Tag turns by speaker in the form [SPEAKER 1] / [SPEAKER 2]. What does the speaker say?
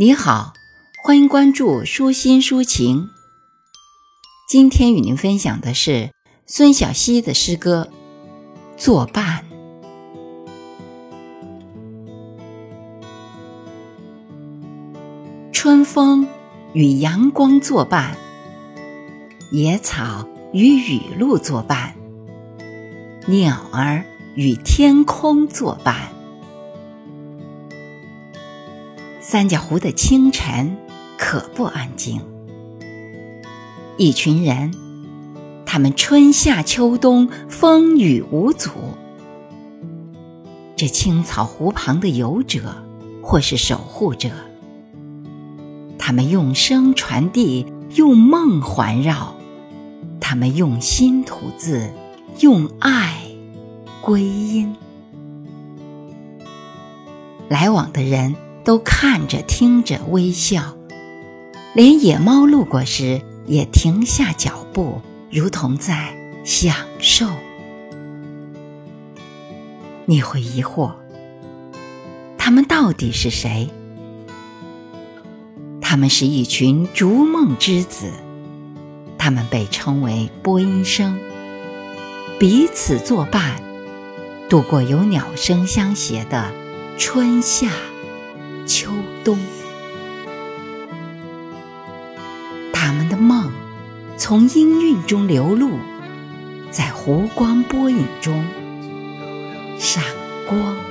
[SPEAKER 1] 你好，欢迎关注舒心抒情。今天与您分享的是孙晓溪的诗歌《作伴》。春风与阳光作伴，野草与雨露作伴，鸟儿与天空作伴。三角湖的清晨可不安静。一群人，他们春夏秋冬风雨无阻。这青草湖旁的游者，或是守护者，他们用声传递，用梦环绕，他们用心吐字，用爱归音。来往的人。都看着、听着、微笑，连野猫路过时也停下脚步，如同在享受。你会疑惑，他们到底是谁？他们是一群逐梦之子，他们被称为播音生，彼此作伴，度过有鸟声相携的春夏。他们的梦从音韵中流露，在湖光波影中闪光。